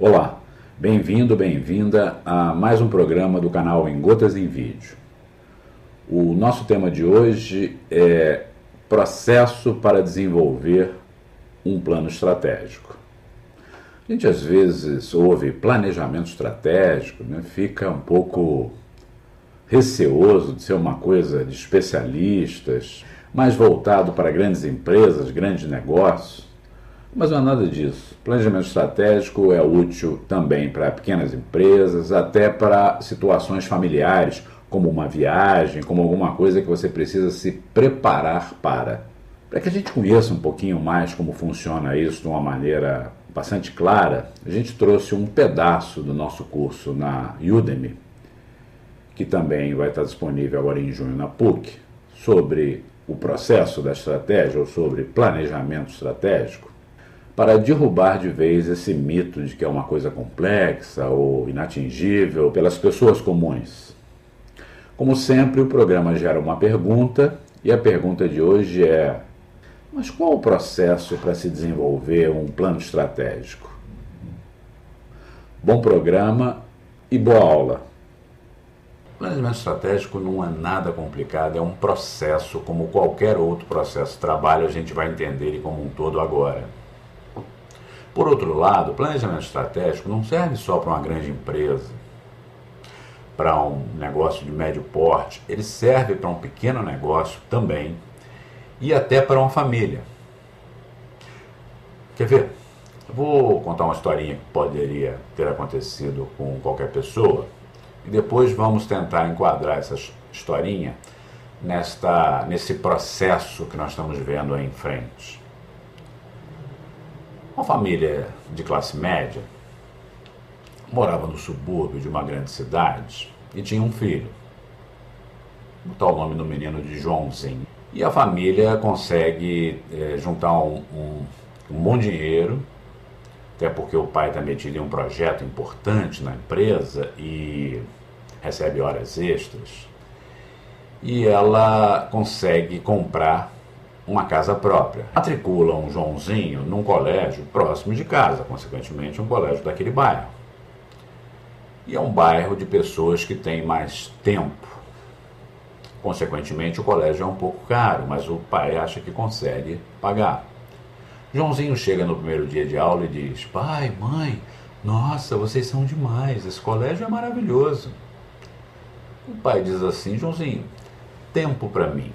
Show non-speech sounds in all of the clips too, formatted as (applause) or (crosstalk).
Olá, bem-vindo, bem-vinda a mais um programa do canal Em Gotas em Vídeo. O nosso tema de hoje é processo para desenvolver um plano estratégico. A gente às vezes ouve planejamento estratégico, né? fica um pouco receoso de ser uma coisa de especialistas, mais voltado para grandes empresas, grandes negócios. Mas não é nada disso. Planejamento estratégico é útil também para pequenas empresas, até para situações familiares, como uma viagem, como alguma coisa que você precisa se preparar para. Para que a gente conheça um pouquinho mais como funciona isso de uma maneira bastante clara, a gente trouxe um pedaço do nosso curso na Udemy, que também vai estar disponível agora em junho na PUC, sobre o processo da estratégia ou sobre planejamento estratégico para derrubar de vez esse mito de que é uma coisa complexa ou inatingível pelas pessoas comuns. Como sempre, o programa gera uma pergunta e a pergunta de hoje é: mas qual o processo para se desenvolver um plano estratégico? Bom programa e boa aula. Planejamento estratégico não é nada complicado, é um processo como qualquer outro processo de trabalho, a gente vai entender ele como um todo agora. Por outro lado, o planejamento estratégico não serve só para uma grande empresa, para um negócio de médio porte, ele serve para um pequeno negócio também e até para uma família. Quer ver? Eu vou contar uma historinha que poderia ter acontecido com qualquer pessoa e depois vamos tentar enquadrar essa historinha nesta, nesse processo que nós estamos vendo aí em frente. Uma família de classe média morava no subúrbio de uma grande cidade e tinha um filho. O nome do menino de Joãozinho. E a família consegue é, juntar um, um, um bom dinheiro, até porque o pai está metido em um projeto importante na empresa e recebe horas extras. E ela consegue comprar uma casa própria. Matricula um Joãozinho num colégio próximo de casa, consequentemente, um colégio daquele bairro. E é um bairro de pessoas que têm mais tempo. Consequentemente, o colégio é um pouco caro, mas o pai acha que consegue pagar. Joãozinho chega no primeiro dia de aula e diz: Pai, mãe, nossa, vocês são demais, esse colégio é maravilhoso. O pai diz assim: Joãozinho, tempo para mim.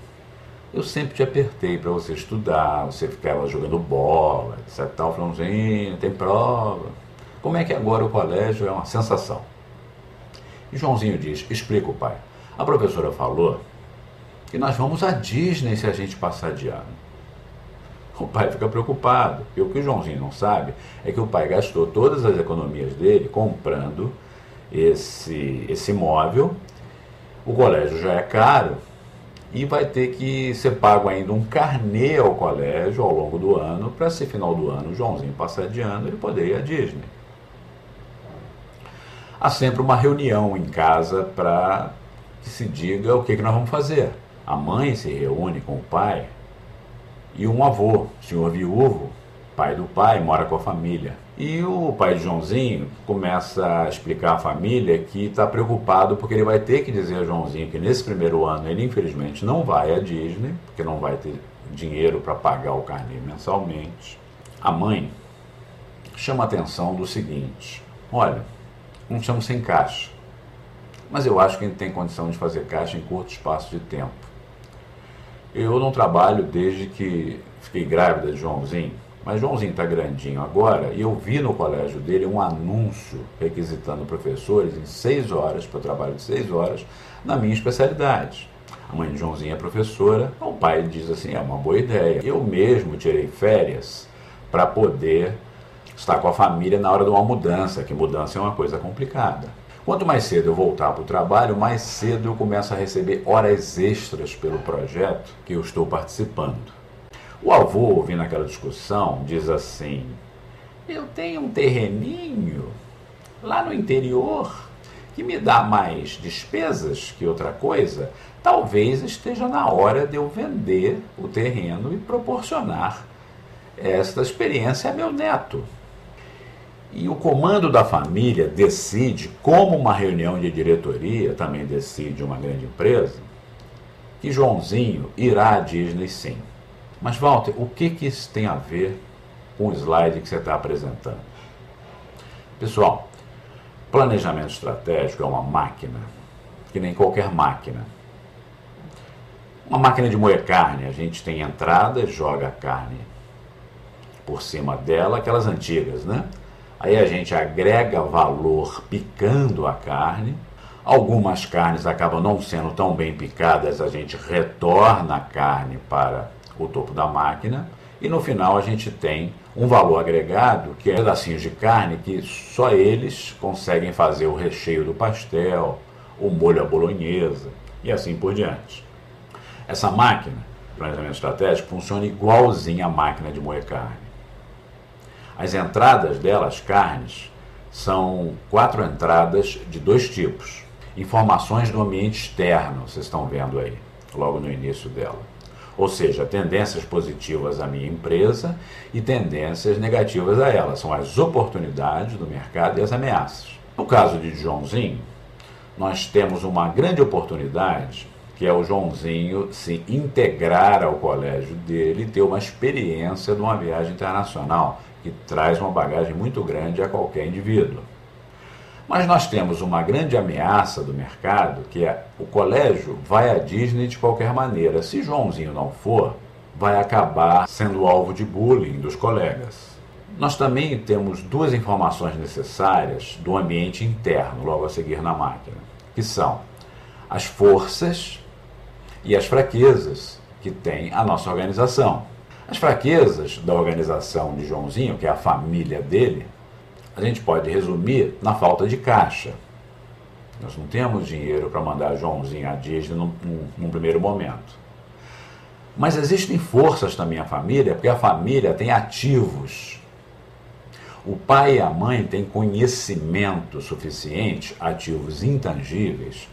Eu sempre te apertei para você estudar, você ficava jogando bola, etc. Tal, Joãozinho, tem prova. Como é que agora o colégio é uma sensação? E Joãozinho diz: explica o pai. A professora falou que nós vamos à Disney se a gente passar de ano. O pai fica preocupado, e o que o Joãozinho não sabe é que o pai gastou todas as economias dele comprando esse, esse imóvel. O colégio já é caro, e vai ter que ser pago ainda um carnê ao colégio ao longo do ano, para se final do ano o Joãozinho passar de ano ele poder ir à Disney. Há sempre uma reunião em casa para que se diga o que, que nós vamos fazer. A mãe se reúne com o pai e um avô, senhor viúvo, pai do pai, mora com a família. E o pai de Joãozinho começa a explicar à família que está preocupado porque ele vai ter que dizer a Joãozinho que nesse primeiro ano ele infelizmente não vai à Disney, porque não vai ter dinheiro para pagar o carnê mensalmente. A mãe chama a atenção do seguinte: olha, não estamos sem caixa, mas eu acho que a gente tem condição de fazer caixa em curto espaço de tempo. Eu não trabalho desde que fiquei grávida de Joãozinho mas Joãozinho está grandinho agora e eu vi no colégio dele um anúncio requisitando professores em seis horas, para trabalho de seis horas, na minha especialidade. A mãe de Joãozinho é professora, o pai diz assim: é uma boa ideia. Eu mesmo tirei férias para poder estar com a família na hora de uma mudança, que mudança é uma coisa complicada. Quanto mais cedo eu voltar para o trabalho, mais cedo eu começo a receber horas extras pelo projeto que eu estou participando. O avô, ouvindo aquela discussão, diz assim: Eu tenho um terreninho lá no interior que me dá mais despesas que outra coisa. Talvez esteja na hora de eu vender o terreno e proporcionar esta experiência a meu neto. E o comando da família decide, como uma reunião de diretoria também decide uma grande empresa, que Joãozinho irá à Disney sim. Mas, Walter, o que, que isso tem a ver com o slide que você está apresentando? Pessoal, planejamento estratégico é uma máquina, que nem qualquer máquina. Uma máquina de moer carne, a gente tem entrada, joga a carne por cima dela, aquelas antigas, né? Aí a gente agrega valor picando a carne. Algumas carnes acabam não sendo tão bem picadas, a gente retorna a carne para o topo da máquina e no final a gente tem um valor agregado, que é pedacinhos de carne que só eles conseguem fazer o recheio do pastel, o molho à bolonhesa e assim por diante. Essa máquina, planejamento estratégico, funciona igualzinho à máquina de moer carne. As entradas delas, carnes, são quatro entradas de dois tipos. Informações do ambiente externo, vocês estão vendo aí, logo no início dela. Ou seja, tendências positivas à minha empresa e tendências negativas a ela. São as oportunidades do mercado e as ameaças. No caso de Joãozinho, nós temos uma grande oportunidade que é o Joãozinho se integrar ao colégio dele e ter uma experiência de uma viagem internacional que traz uma bagagem muito grande a qualquer indivíduo. Mas nós temos uma grande ameaça do mercado, que é o colégio vai à Disney de qualquer maneira. Se Joãozinho não for, vai acabar sendo alvo de bullying dos colegas. Nós também temos duas informações necessárias do ambiente interno, logo a seguir na máquina, que são as forças e as fraquezas que tem a nossa organização. As fraquezas da organização de Joãozinho, que é a família dele, a gente pode resumir na falta de caixa. Nós não temos dinheiro para mandar Joãozinho à Disney num, num, num primeiro momento. Mas existem forças na minha família, porque a família tem ativos. O pai e a mãe têm conhecimento suficiente, ativos intangíveis,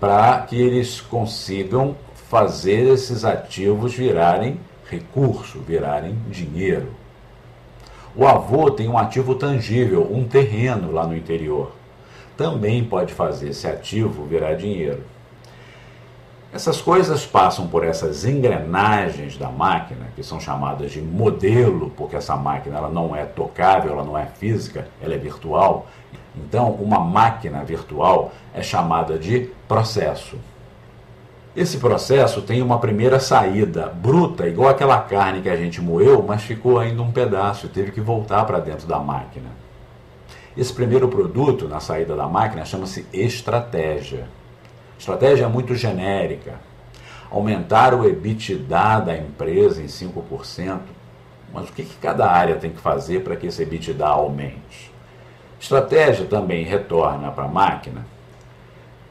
para que eles consigam fazer esses ativos virarem recurso, virarem dinheiro. O avô tem um ativo tangível, um terreno lá no interior. Também pode fazer esse ativo virar dinheiro. Essas coisas passam por essas engrenagens da máquina, que são chamadas de modelo, porque essa máquina ela não é tocável, ela não é física, ela é virtual. Então, uma máquina virtual é chamada de processo. Esse processo tem uma primeira saída bruta, igual aquela carne que a gente moeu, mas ficou ainda um pedaço, teve que voltar para dentro da máquina. Esse primeiro produto na saída da máquina chama-se estratégia. Estratégia é muito genérica. Aumentar o EBITDA da empresa em 5%. Mas o que, que cada área tem que fazer para que esse EBITDA aumente? Estratégia também retorna para a máquina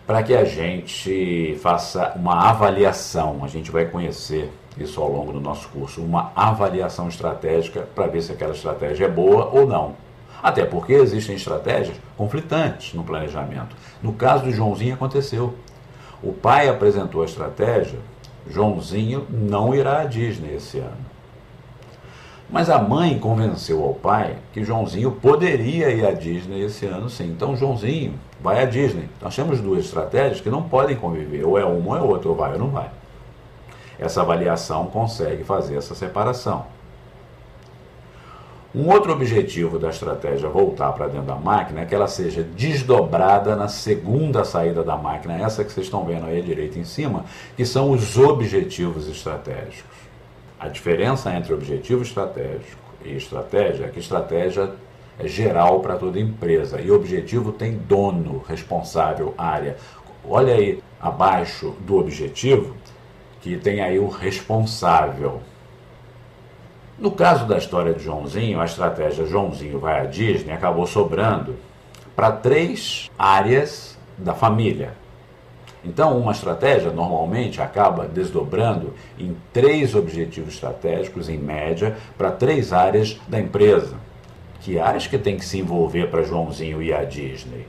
para que a gente faça uma avaliação. A gente vai conhecer isso ao longo do nosso curso, uma avaliação estratégica para ver se aquela estratégia é boa ou não. Até porque existem estratégias conflitantes no planejamento. No caso do Joãozinho aconteceu. O pai apresentou a estratégia, Joãozinho não irá à Disney esse ano. Mas a mãe convenceu ao pai que Joãozinho poderia ir à Disney esse ano sim. Então Joãozinho vai à Disney. Nós temos duas estratégias que não podem conviver, ou é uma ou é outra, ou vai ou não vai. Essa avaliação consegue fazer essa separação. Um outro objetivo da estratégia voltar para dentro da máquina é que ela seja desdobrada na segunda saída da máquina, essa que vocês estão vendo aí à direita em cima, que são os objetivos estratégicos. A diferença entre objetivo estratégico e estratégia é que estratégia é geral para toda empresa e objetivo tem dono, responsável, área. Olha aí abaixo do objetivo que tem aí o responsável. No caso da história de Joãozinho, a estratégia Joãozinho vai à Disney acabou sobrando para três áreas da família. Então, uma estratégia normalmente acaba desdobrando em três objetivos estratégicos, em média, para três áreas da empresa. Que áreas que tem que se envolver para Joãozinho ir à Disney?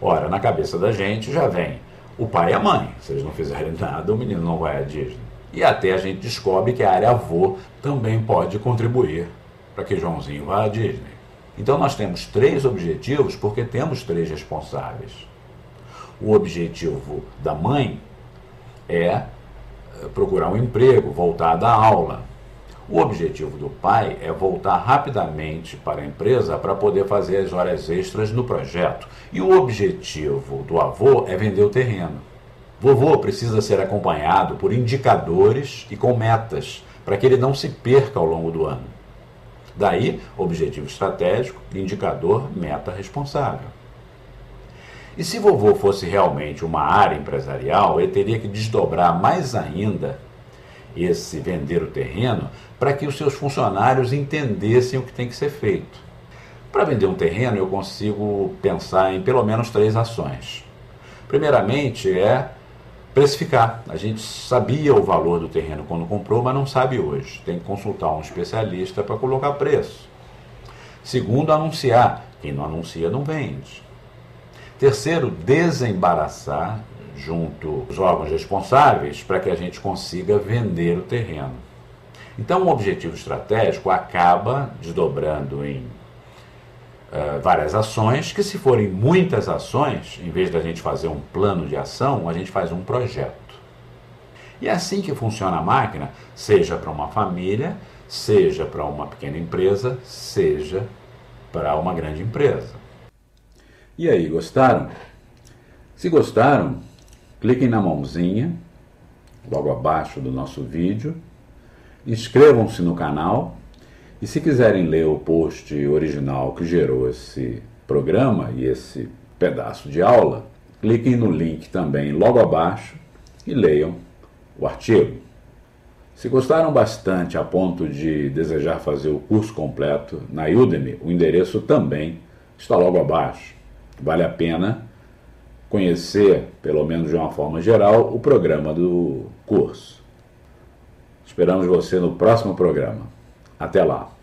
Ora, na cabeça da gente já vem o pai e a mãe. Se eles não fizerem (laughs) nada, o menino não vai à Disney. E até a gente descobre que a área avô também pode contribuir para que Joãozinho vá à Disney. Então nós temos três objetivos porque temos três responsáveis. O objetivo da mãe é eh, procurar um emprego, voltar a dar aula. O objetivo do pai é voltar rapidamente para a empresa para poder fazer as horas extras no projeto. E o objetivo do avô é vender o terreno. Vovô precisa ser acompanhado por indicadores e com metas, para que ele não se perca ao longo do ano. Daí, objetivo estratégico, indicador, meta responsável. E se vovô fosse realmente uma área empresarial, ele teria que desdobrar mais ainda esse vender o terreno para que os seus funcionários entendessem o que tem que ser feito. Para vender um terreno, eu consigo pensar em pelo menos três ações. Primeiramente é precificar. A gente sabia o valor do terreno quando comprou, mas não sabe hoje. Tem que consultar um especialista para colocar preço. Segundo, anunciar. Quem não anuncia não vende. Terceiro, desembaraçar junto os órgãos responsáveis para que a gente consiga vender o terreno. Então, o objetivo estratégico acaba desdobrando em uh, várias ações, que se forem muitas ações, em vez da gente fazer um plano de ação, a gente faz um projeto. E é assim que funciona a máquina, seja para uma família, seja para uma pequena empresa, seja para uma grande empresa. E aí, gostaram? Se gostaram, cliquem na mãozinha, logo abaixo do nosso vídeo, inscrevam-se no canal e se quiserem ler o post original que gerou esse programa e esse pedaço de aula, cliquem no link também logo abaixo e leiam o artigo. Se gostaram bastante a ponto de desejar fazer o curso completo na Udemy, o endereço também está logo abaixo. Vale a pena conhecer, pelo menos de uma forma geral, o programa do curso. Esperamos você no próximo programa. Até lá!